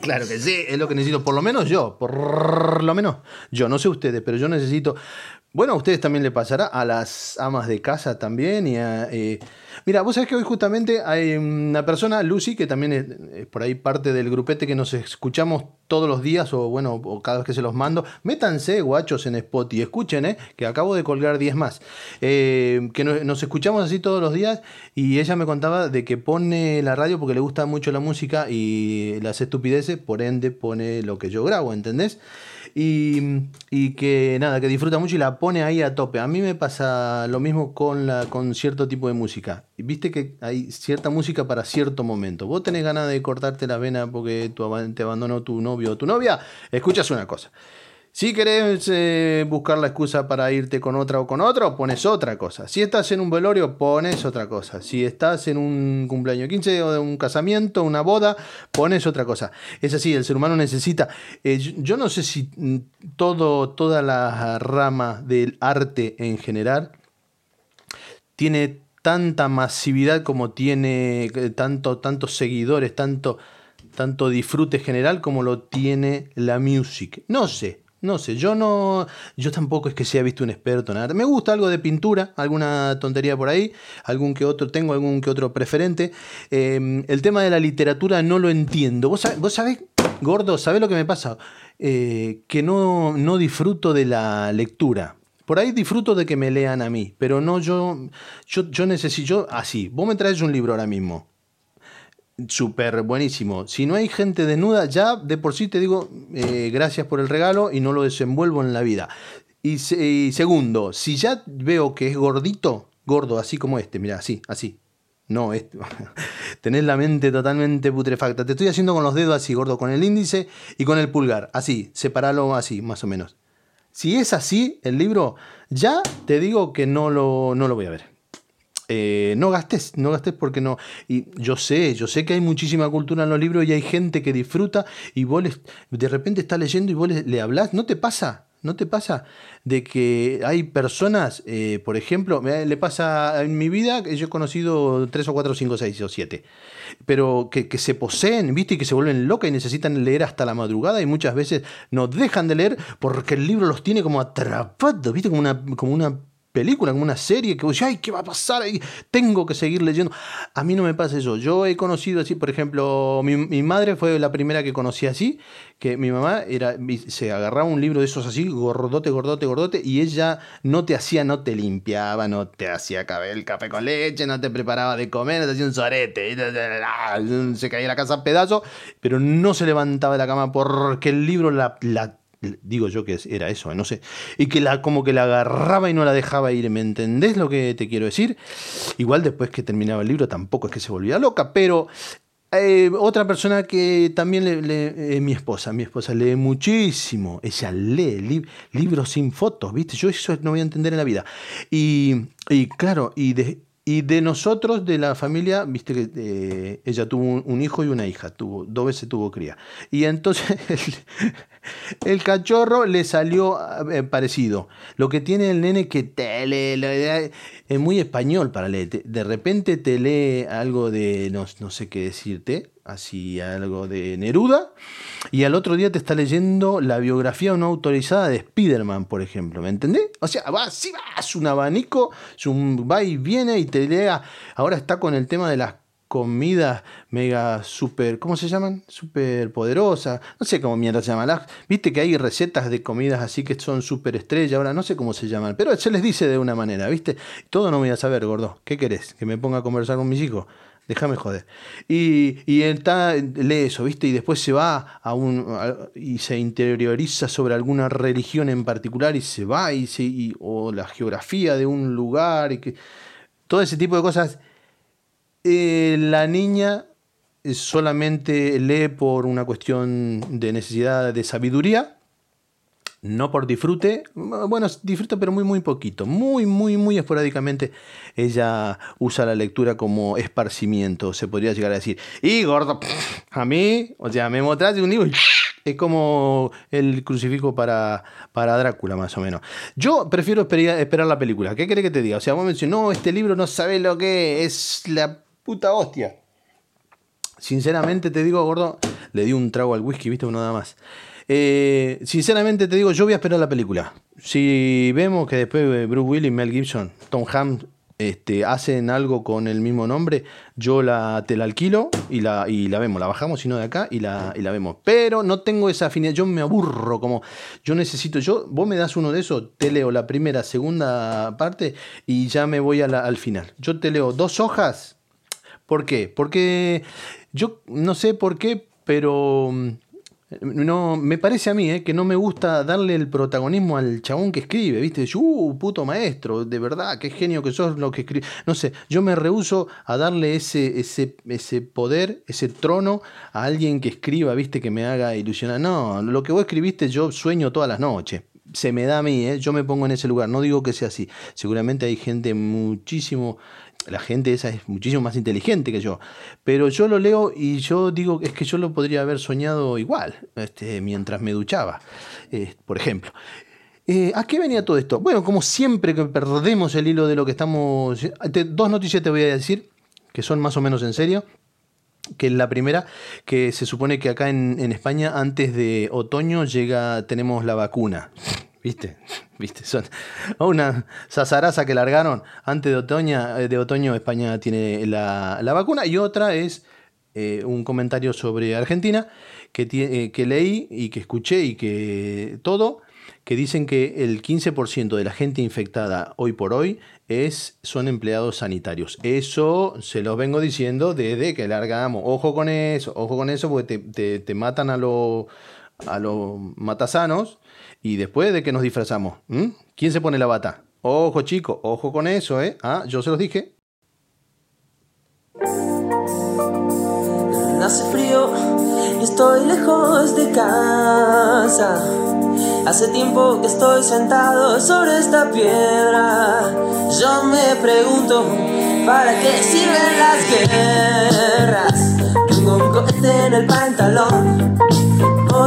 Claro que sí, es lo que necesito, por lo menos yo, por lo menos. Yo, no sé ustedes, pero yo necesito bueno, a ustedes también le pasará, a las amas de casa también. Y eh, mira, vos sabés que hoy justamente hay una persona, Lucy, que también es, por ahí parte del grupete que nos escuchamos todos los días, o bueno, o cada vez que se los mando. Métanse, guachos, en Spot y escuchen, eh, que acabo de colgar 10 más. Eh, que nos, escuchamos así todos los días. Y ella me contaba de que pone la radio porque le gusta mucho la música y las estupideces, por ende pone lo que yo grabo, ¿entendés? Y, que nada, que disfruta mucho y la pone ahí a tope. A mí me pasa lo mismo con, la, con cierto tipo de música. Viste que hay cierta música para cierto momento. Vos tenés ganas de cortarte la vena porque te abandonó tu novio o tu novia, escuchas una cosa. Si querés eh, buscar la excusa para irte con otra o con otro, pones otra cosa. Si estás en un velorio, pones otra cosa. Si estás en un cumpleaños 15 o de un casamiento, una boda, pones otra cosa. Es así, el ser humano necesita. Eh, yo no sé si mm, todo, toda la rama del arte en general tiene tanta masividad como tiene eh, tanto, tantos seguidores, tanto, tanto disfrute general como lo tiene la music. No sé, no sé, yo no. Yo tampoco es que sea visto un experto en arte. Me gusta algo de pintura, alguna tontería por ahí, algún que otro, tengo algún que otro preferente. Em, el tema de la literatura no lo entiendo. ¿Vos, sabés, gordo, sabés lo que me pasa? Eh, que no, no disfruto de la lectura. Por ahí disfruto de que me lean a mí, pero no yo. Yo, yo necesito. Yo, así, vos me traes un libro ahora mismo súper buenísimo. Si no hay gente desnuda, ya de por sí te digo eh, gracias por el regalo y no lo desenvuelvo en la vida. Y, segundo, si ya veo que es gordito, gordo, así como este, mira, así, así. No, este, tenés la mente totalmente putrefacta. Te estoy haciendo con los dedos así, gordo, con el índice y con el pulgar, así, separalo así, más o menos. Si es así el libro, ya te digo que no lo, no lo voy a ver. Eh, no gastes, no gastes porque no. Y yo sé, yo sé que hay muchísima cultura en los libros y hay gente que disfruta y vos de repente estás leyendo y vos le, hablás, ¿no te pasa? ¿No te pasa de que hay personas, eh, por ejemplo, le pasa en mi vida, yo he conocido tres o cuatro, cinco, seis o siete, pero que, que, se poseen, ¿viste? Y que se vuelven locas y necesitan leer hasta la madrugada y muchas veces no dejan de leer porque el libro los tiene como atrapados, ¿viste? Como una, como una película, como una serie, que ay, ¿qué va a pasar ahí? Tengo que seguir leyendo. A mí no me pasa eso. Yo he conocido así, por ejemplo, mi, madre fue la primera que conocí así, que mi mamá era, se agarraba un libro de esos así, gordote, gordote, gordote, y ella no te hacía, no te limpiaba, no te hacía el café con leche, no te preparaba de comer, no te hacía un sorete, se caía la casa a pedazos, pero no se levantaba de la cama porque el libro la, la digo yo que era eso, no sé, y que la, como que la agarraba y no la dejaba ir, ¿me entendés lo que te quiero decir? Igual después que terminaba el libro tampoco es que se volvía loca, pero eh, otra persona que también lee, mi esposa, mi esposa lee muchísimo, ella lee libros sin fotos, ¿viste? Yo eso no voy a entender en la vida. Y, y claro, y de, y de nosotros, de la familia, viste que eh, ella tuvo un, hijo y una hija, tuvo, dos veces tuvo cría. Y entonces el, cachorro le salió eh, parecido. Lo que tiene el nene que te lee, es muy español para leer. De repente te lee algo de, no, no sé qué decirte, así algo de Neruda, y al otro día te está leyendo la biografía no autorizada de Spider-Man, por ejemplo, ¿me entendés? O sea, va así, va, es un abanico, un, va y viene y te lea, ahora está con el tema de las comidas mega super, ¿cómo se llaman? Super poderosas, no sé cómo mierda se llaman. Viste que hay recetas de comidas así que son super estrella, ahora no sé cómo se llaman, pero se les dice de una manera, ¿viste? Todo no voy a saber, gordo. ¿Qué querés? ¿Que me ponga a conversar con mis hijos? Déjame joder. Y, y él está, lee eso, ¿viste? Y después se va a un. y se interioriza sobre alguna religión en particular y se va, y se, o la geografía de un lugar, y que. Todo ese tipo de cosas. Eh, la niña solamente lee por una cuestión de necesidad de sabiduría no por disfrute, bueno, disfruta pero muy muy poquito, muy muy muy esporádicamente ella usa la lectura como esparcimiento, se podría llegar a decir. Y gordo, a mí, o sea, me mostraste un libro y es como el crucifijo para, para Drácula más o menos. Yo prefiero esperar, la película, ¿qué querés que te diga? O sea, vos me decís, no, este libro no sabe lo que es, es la puta hostia. Sinceramente te digo, gordo, le di un trago al whisky, viste, nada más. Eh, sinceramente te digo, yo voy a esperar la película. Si vemos que después Bruce Willis, Mel Gibson, Tom Hanks este, hacen algo con el mismo nombre, yo la, te la alquilo y la, y la vemos. La bajamos, sino de acá, y la, y la vemos. Pero no tengo esa afinidad. Yo me aburro, como yo necesito. Yo, vos me das uno de esos, te leo la primera, segunda parte y ya me voy al final. Yo te leo dos hojas. ¿Por qué? Porque yo no sé por qué, pero no, me parece a mí eh, que no me gusta darle el protagonismo al chabón que escribe, ¿viste? Uh, puto maestro, de verdad, qué genio que sos lo que escribe. No sé, yo me rehuso a darle ese, ese, ese poder, ese trono a alguien que escriba, ¿viste? Que me haga ilusionar. No, lo que vos escribiste yo sueño todas las noches. Se me da a mí, ¿eh? yo me pongo en ese lugar. No digo que sea así. Seguramente hay gente muchísimo la gente esa es muchísimo más inteligente que yo. Pero yo lo leo y yo digo, es que yo lo podría haber soñado igual, este, mientras me duchaba, eh, por ejemplo. Eh, ¿A qué venía todo esto? Bueno, como siempre que perdemos el hilo de lo que estamos... dos noticias te voy a decir, que son más o menos en serio que es la primera, que se supone que acá en, en España antes de otoño llega, tenemos la vacuna. ¿Viste? ¿Viste? Son una sazaraza que largaron antes de otoño. Eh, de otoño España tiene la, vacuna. Y otra es eh, un comentario sobre Argentina que, eh, que leí y que escuché y que todo, que dicen que el 15% de la gente infectada hoy por hoy es, son empleados sanitarios. Eso se los vengo diciendo desde que largamos. Ojo con eso, ojo con eso, porque te, matan a los a los matasanos y después de que nos disfrazamos, ¿quién se pone la bata? Ojo chico, ojo con eso, ¿eh? Ah, yo se los dije. Hace frío y estoy lejos de casa. Hace tiempo que estoy sentado sobre esta piedra. Yo me pregunto, ¿para qué sirven las guerras? Tengo un cohete en el pantalón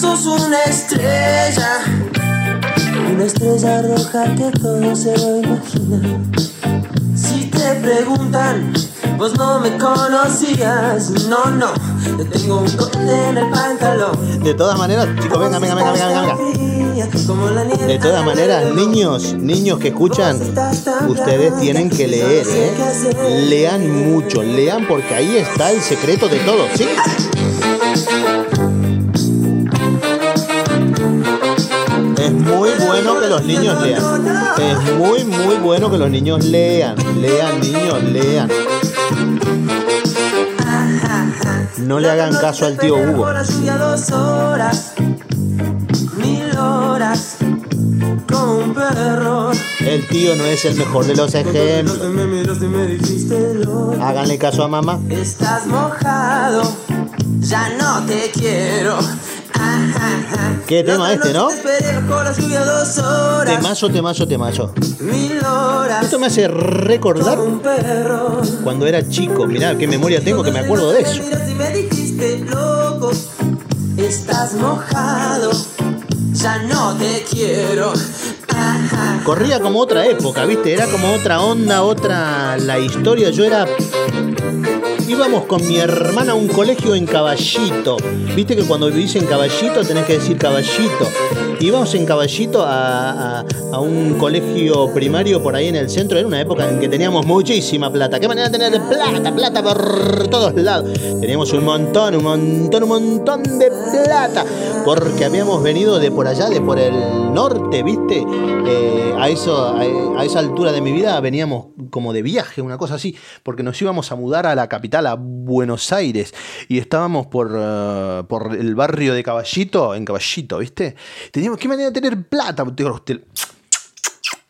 Sos una estrella. Una estrella roja que todo se lo imagina. Si te preguntan, vos no me conocías. No, no, te tengo un corte en el pantalón. De todas maneras, chicos, venga, venga, venga, venga, venga. De todas maneras, niños, niños que escuchan, ustedes tienen que leer, ¿eh? Lean mucho, lean porque ahí está el secreto de todo, ¿sí? Bueno que los niños lean. Es muy, muy bueno que los niños lean. Lean, niños, lean. No le hagan caso al tío Hugo. El tío no es el mejor de los ejemplos. Háganle caso a mamá. Estás mojado, ya no te quiero. ¿Qué tema este, no? Temazo, temazo, temazo. Esto me hace recordar cuando era chico. Mirá qué memoria tengo que me acuerdo de eso. Estás mojado, ya no te quiero. Corría como otra época, ¿viste? Era como otra onda, otra la historia. Yo era íbamos con mi hermana a un colegio en Caballito. Viste que cuando vivís en Caballito tenés que decir Caballito. Íbamos en Caballito a, un colegio primario por ahí en el centro. Era una época en que teníamos muchísima plata. ¿Qué manera de tener plata? Plata por todos lados. Teníamos un montón, un montón, un montón de plata. Porque habíamos venido de por allá, de por el norte, ¿viste? Eh, a, eso, a esa altura de mi vida veníamos como de viaje, una cosa así. Porque nos íbamos a mudar a la capital, a Buenos Aires. Y estábamos por, eh, por el barrio de Caballito, en Caballito, ¿viste? Teníamos, ¿qué manera de tener plata?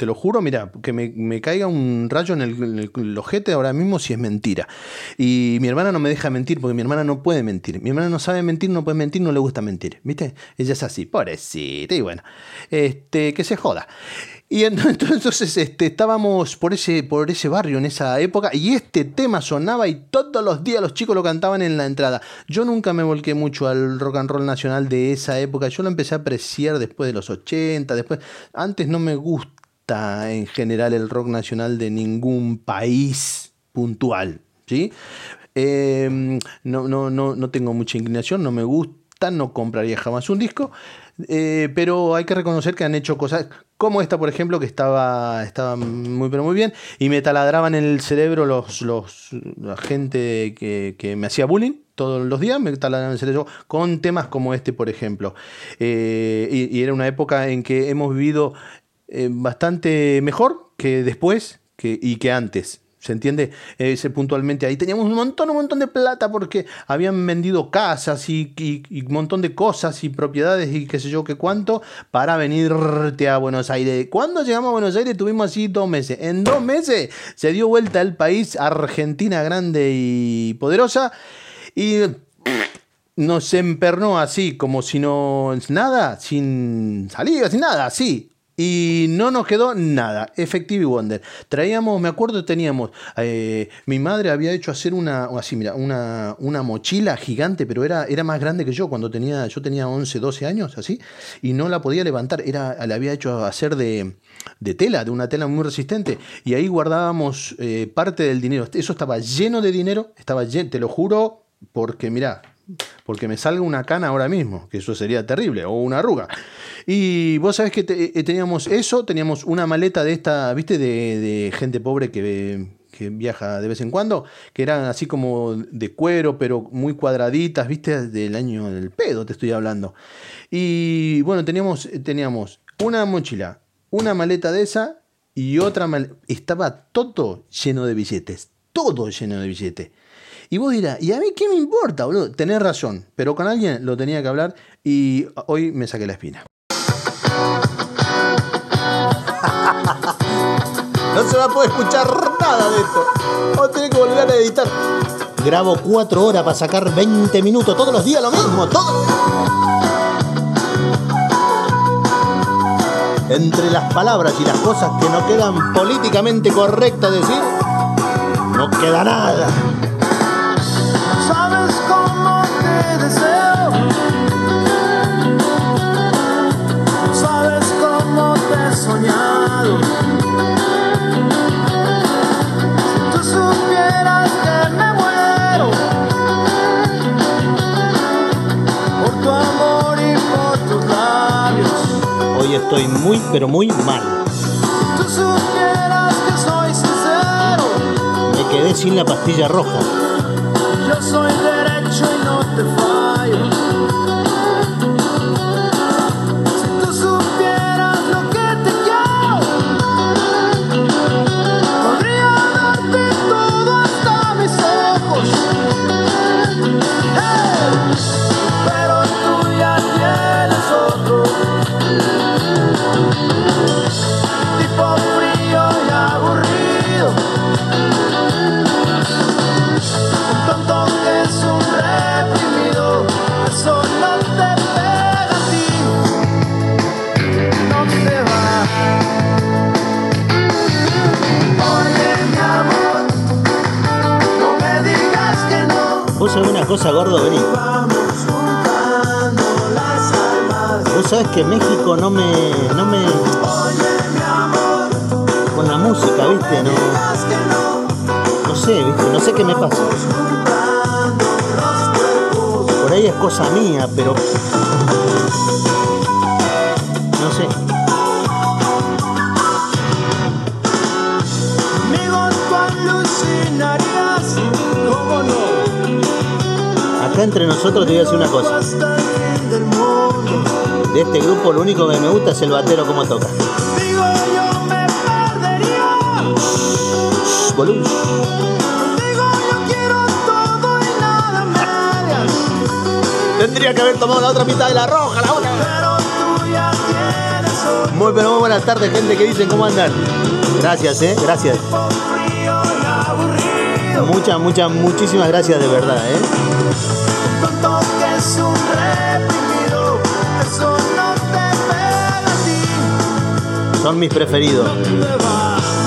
te lo juro, mira, que me, caiga un rayo en el, en ojete ahora mismo si es mentira. Y mi hermana no me deja mentir porque mi hermana no puede mentir. Mi hermana no sabe mentir, no puede mentir, no le gusta mentir. ¿Viste? Ella es así, pobrecita. Y bueno, este, que se joda. Y ent- entonces este, estábamos por ese, por ese barrio en esa época y este tema sonaba y todos los días los chicos lo cantaban en la entrada. Yo nunca me volqué mucho al rock and roll nacional de esa época. Yo lo empecé a apreciar después de los 80, después. Antes no me gusta en general el rock nacional de ningún país puntual. ¿sí? Eh, no, no, no, no tengo mucha inclinación, no me gusta, no compraría jamás un disco. Eh, pero hay que reconocer que han hecho cosas como esta, por ejemplo, que estaba, estaba muy pero muy bien y me taladraban en el cerebro los, los, la gente que, que me hacía bullying todos los días, me taladraban el cerebro con temas como este, por ejemplo. Eh, y, y era una época en que hemos vivido eh, bastante mejor que después que, y que antes. ¿Se entiende? Ese puntualmente ahí teníamos un montón, un montón de plata porque habían vendido casas y, y- un montón de cosas y propiedades y qué sé yo qué cuánto para venirte a Buenos Aires. Cuando llegamos a Buenos Aires tuvimos así dos meses. En dos meses se dio vuelta el país, Argentina grande y poderosa y nos empernó así, como si no nada, sin salida, sin nada, así. Y no nos quedó nada. Effective Wonder. Traíamos, me acuerdo, teníamos. eh, mi madre había hecho hacer una. Así, mira, una, una mochila gigante, pero era, era más grande que yo cuando tenía. Yo tenía 11, 12 años, así. Y no la podía levantar. Era, la había hecho hacer de, de tela, de una tela muy resistente. Y ahí guardábamos eh, parte del dinero. Eso estaba lleno de dinero. Estaba lleno, te lo juro, porque mira, porque me salga una cana ahora mismo, que eso sería terrible, o una arruga. Y vos sabés que te- eh, teníamos eso, teníamos una maleta de esta, viste, de, gente pobre que, viaja de vez en cuando, que eran así como de cuero, pero muy cuadraditas, viste, del año del pedo te estoy hablando. Y bueno, teníamos, teníamos una mochila, una maleta de esa y otra maleta. Estaba todo lleno de billetes, todo lleno de billetes. Y vos dirás, ¿y a mí qué me importa, boludo? Tenés razón, pero con alguien lo tenía que hablar y hoy me saqué la espina. No se va a poder escuchar nada de esto. Vamos a tener que volver a editar. Grabo cuatro horas para sacar 20 minutos todos los días, lo mismo. Entre las palabras y las cosas que no quedan políticamente correctas decir, no queda nada. Estoy muy, pero muy mal. Si tú supieras que soy sincero. Me quedé sin la pastilla roja. Yo soy derecho cosa, gordo, vení. Vos sabés que México no me. no me. Con la música, viste, no. no, sé, viste, no sé qué me pasa. Por ahí es cosa mía, pero. Acá entre nosotros te voy a decir una cosa. De este grupo lo único que me gusta es el batero como toca. Digo yo me perdería. Shh, volumen. Digo yo quiero todo y nada medias. Tendría que haber tomado la otra mitad de la roja, la otra. Pero tú ya tienes Muy, pero muy buenas tardes, gente que dicen cómo andan. Gracias, eh, gracias. Muchas, muchas, muchísimas gracias de verdad, eh. Son mis preferidos.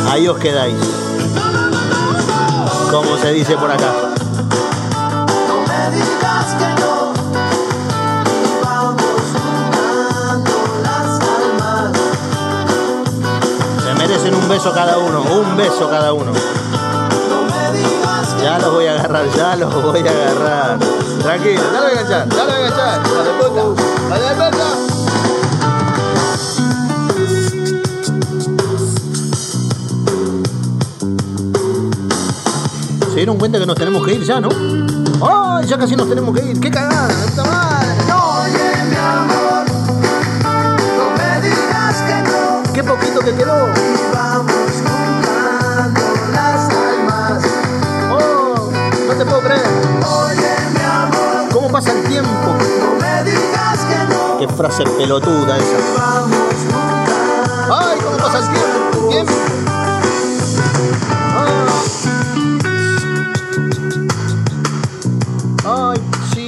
Ahí os quedáis. Como se dice por acá. No me digas que no. Vamos juntando las almas. Se merecen un beso cada uno, un beso cada uno. Ya los voy a agarrar, ya los voy a agarrar. Tranquilo, ya lo voy a enganchar, ya lo voy a enganchar. ¡Hija de puta! ¡Hija de puta! Se dieron cuenta que nos tenemos que ir ya, ¿no? ¡Ay! Ya casi nos tenemos que ir. ¡Qué cagada! la ¡Puta madre! ¡No! Oye, mi amor. No me digas que no. ¡Qué poquito que quedó! ¡Qué frase pelotuda esa! ¡Ay! ¿Cómo pasa el tiempo? ¡Ay, sí!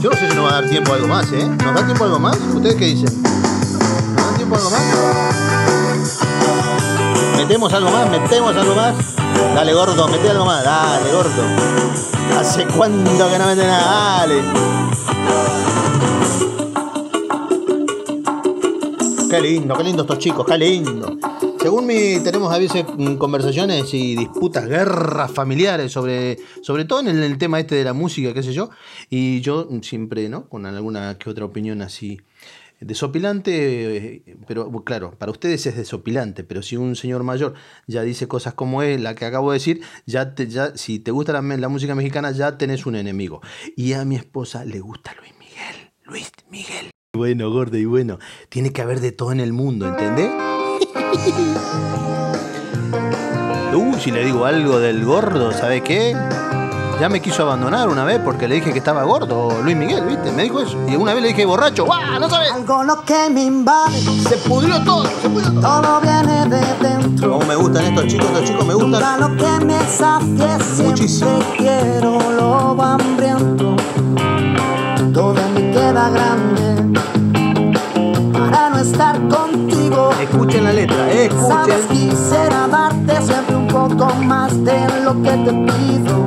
Yo no sé si nos va a dar tiempo a algo más, ¿eh? ¿Nos da tiempo a algo más? ¿Ustedes qué dicen? ¿Metemos algo más? ¿Metemos algo más? Dale, gordo, mete algo más. Dale, gordo. ¿Hace cuánto que no mete nada? Dale. Qué lindo, qué lindo estos chicos, qué lindo. Según mi, tenemos a veces mm, conversaciones y disputas, guerras familiares sobre, sobre todo en el, el tema este de la música, qué sé yo. Y yo siempre, ¿no? Con alguna que otra opinión así desopilante, eh, pero claro, para ustedes es desopilante, pero si un señor mayor ya dice cosas como es la que acabo de decir, ya, te, ya si te gusta la, música mexicana, ya tenés un enemigo. Y a mi esposa le gusta Luis Miguel. Luis Miguel. Bueno, gordo, y bueno, tiene que haber de todo en el mundo, ¿entendés? Uy, si le digo algo del gordo, ¿sabe qué? Ya me quiso abandonar una vez porque le dije que estaba gordo, Luis Miguel, ¿viste? Me dijo eso. Y una vez le dije borracho, ¡guau! ¡No sabes! Algo lo que me invade, Se pudrió todo, se pudrió todo. todo viene de dentro. Como me gustan estos chicos, estos chicos me Nunca gustan. lo que me siempre Muchísimo. quiero lo hambriento. Todo me queda grande para no estar contigo. Escuchen la letra, Sabes, escuchen. quisiera darte siempre un poco más de lo que te pido.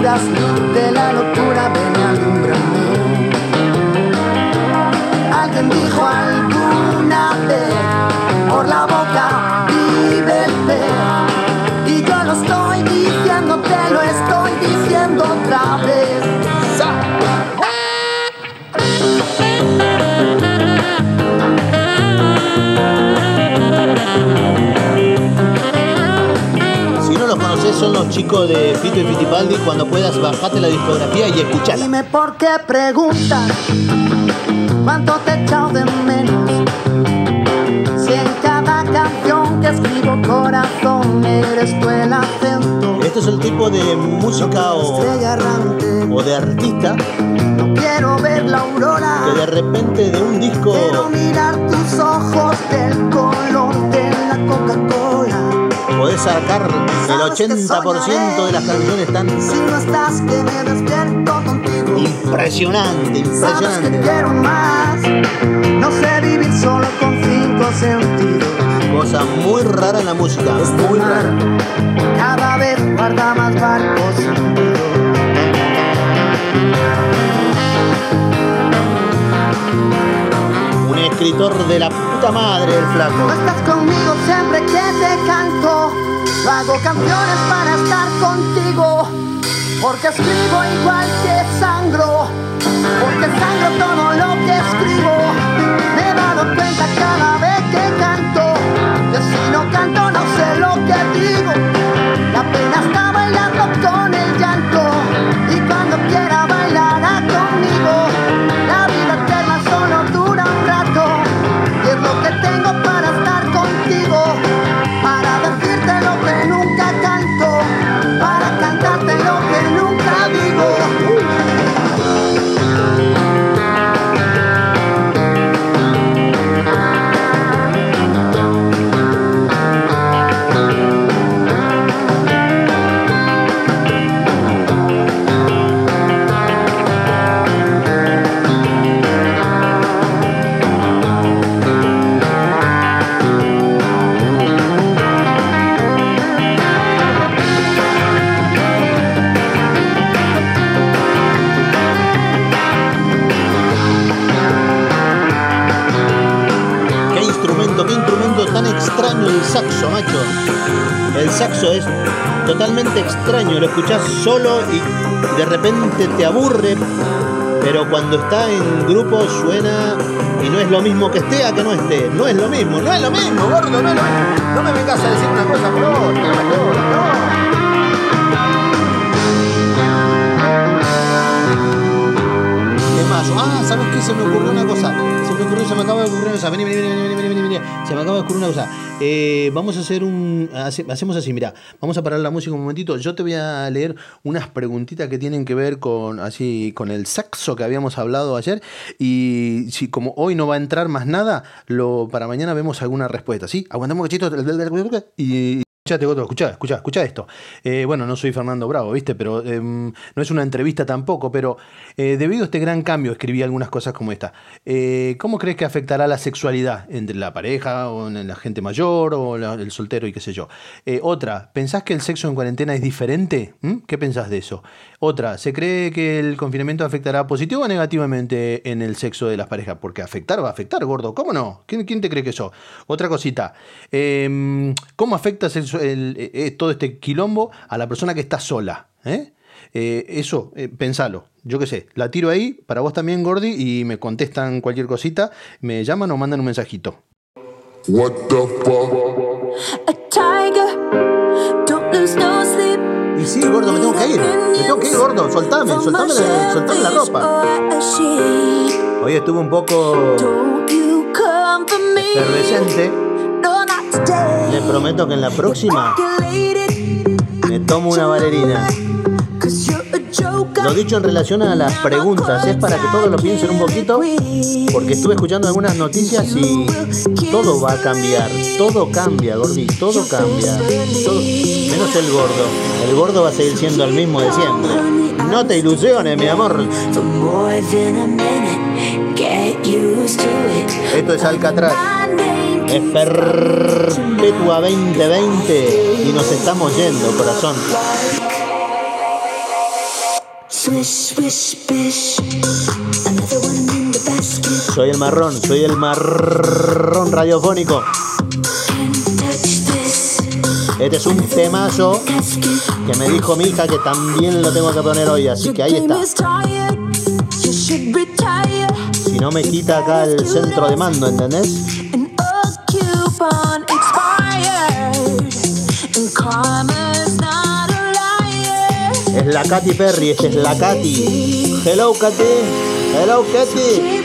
Quedo a chicos de Fito y Fitipaldi. Cuando puedas, bajate la discografía y escuchala. Dime por qué preguntas cuánto te echado de menos. Si en cada canción que escribo corazón eres tú el acento. Este es el tipo de música o, errante, o de artista no quiero ver la aurora. que de repente de un disco Quiero mirar tus ojos sacar el 80% de las canciones tan Si no estás, que me despierto contigo. impresionante, Sabes que impresionante. quiero más. No sé vivir solo con cinco sentidos. Cosa muy rara en la música, muy rara. Cada vez guarda más barcos. Un escritor de la puta madre del No flaco. estás conmigo siempre que te canto. Hago canciones para estar contigo. Porque escribo igual que sangro, porque sangro todo lo que escribo. Me he dado cuenta cada solo y de repente te aburre, pero cuando está en grupo suena y no es lo mismo que esté a que no esté. No es lo mismo, no es lo mismo, gordo, no es lo mismo. No me vengas a decir una cosa por otra, mayor, no. Ah, ¿sabes qué? Se me ocurrió una cosa. Se me ocurrió, se me acaba de ocurrir una cosa. Vení, vení, vení, vení, vení, vení. Se me acaba de ocurrir una cosa. Eh, vamos a hacer un. hace- hacemos así, mira. Vamos a parar la música un momentito. Yo te voy a leer unas preguntitas que tienen que ver con así con el sexo que habíamos hablado ayer. Y si como hoy no va a entrar más nada, lo para mañana vemos alguna respuesta. ¿Sí? Aguantamos un cachito y. Escuchate, Goto, escuchá, escuchá, escuchá esto. Eh, bueno, no soy Fernando Bravo, ¿viste? Pero em, no es una entrevista tampoco, pero eh, debido a este gran cambio escribí algunas cosas como esta. Eh, ¿Cómo crees que afectará la sexualidad entre la pareja o en la gente mayor o el soltero y qué sé yo? Otra, ¿pensás que el sexo en cuarentena es diferente? ¿Mm? ¿Qué pensás de eso? Otra, ¿se cree que el confinamiento afectará positivo o negativamente en el sexo de las parejas? Porque afectar va a afectar, gordo. ¿Cómo no? ¿Quién, quién te cree que eso? Otra cosita. em, ¿Cómo afecta el- el- eh, todo este quilombo a la persona que está sola? ¿Eh? Eh, eso, eh, pensalo. Yo qué sé, la tiro ahí, para vos también, Gordi, y me contestan cualquier cosita, me llaman o mandan un mensajito. What the fuck? A tiger, don't lose no sleep. Y sí, gordo, me tengo que ir. Me tengo que ir, gordo. Soltame, soltame, la- soltame la ropa. Hoy estuve un poco Don't you come for me. efervescente. Le prometo que en la próxima me tomo una valerina. Lo dicho en relación a las preguntas es para que todos lo piensen un poquito, porque estuve escuchando algunas noticias y todo va a cambiar. Todo cambia, Gordi, todo cambia. Todo- menos el gordo. El gordo va a seguir siendo el mismo de siempre. No te ilusiones, mi amor. Esto es Alcatraz. Es Perpetua 2020 y nos estamos yendo, corazón. Soy el marrón, soy el marrón radiofónico. Este es un temazo que me dijo mi hija que también lo tengo que poner hoy, así que ahí está. Si no me quita acá el centro de mando, ¿entendés? And a coupon expired. And karma's not a liar. Es la Katy Perry, es la Katy. Hello Katy, hello Katy.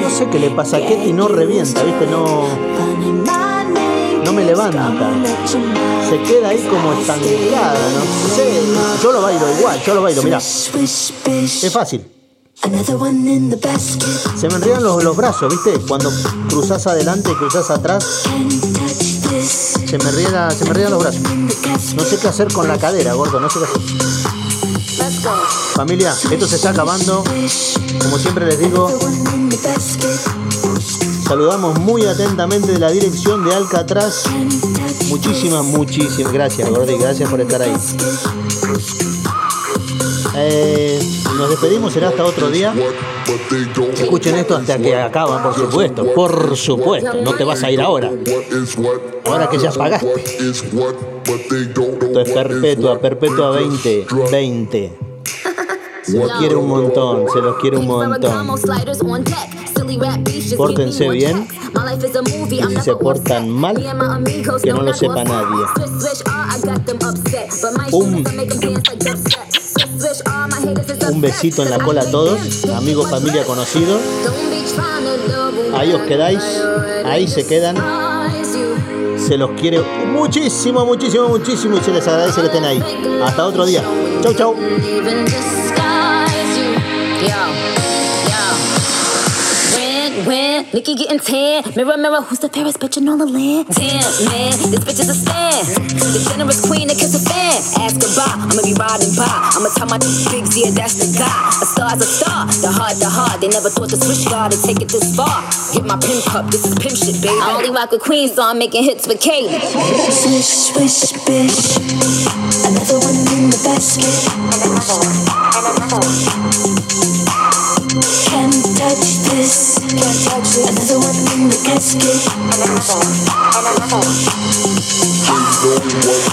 No sé qué le pasa a Katy, no revienta, ¿viste? No, no me levanta. Se queda ahí como estancada, no sé. Yo lo bailo igual, yo lo bailo, bish. Es fácil. Another one in the basket. Se me enredan los, los brazos, ¿viste? Cuando cruzás adelante y cruzás atrás, se me, enreda, se me enredan los brazos. No sé qué hacer con la cadera, gordo, no sé qué hacer. Familia, esto se está acabando. Como siempre les digo, saludamos muy atentamente de la dirección de Alcatraz. Muchísimas, muchísimas gracias, Gordi, gracias por estar ahí. Eh, nos despedimos, será hasta otro día. Escuchen esto hasta que acaba, por supuesto. Por supuesto, no te vas a ir ahora. Ahora que ya pagaste. Esto es perpetua, perpetua They 20, just drop 20. Se los quiere un montón, se los quiere un montón. Pórtense bien. Y si se portan mal, que no lo sepa nadie. Un- Un besito en la cola a todos, amigos, familia, conocidos. Ahí os quedáis, ahí se quedan. Se los quiere muchísimo, muchísimo, muchísimo y se les agradece que estén ahí. Hasta otro día. Chau, chau. When, when, Nikki getting tan. Mirror, mirror, who's the fairest bitch in all the land? Damn, man, this bitch is a stand. The generous queen that kiss a fan. Ask goodbye, I'ma be riding by. I'ma tell my bigs, yeah, that's the guy. A star's a star, the heart, the heart. They never thought the switch guard would take it this far. Get my pimp cup, this is pimp shit, baby. I only rock with queens, so I'm making hits with Katie. Swish, swish, bitch. Another one in the basket. Can't touch this. Can't touch this. Another one in the casket.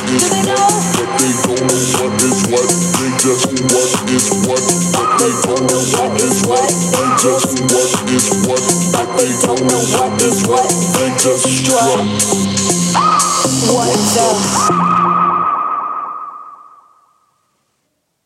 Do they know? But they don't know what is what. They just what is what. But they don't know what is what. They just what is what. But they don't know what is what. They just drop. What the?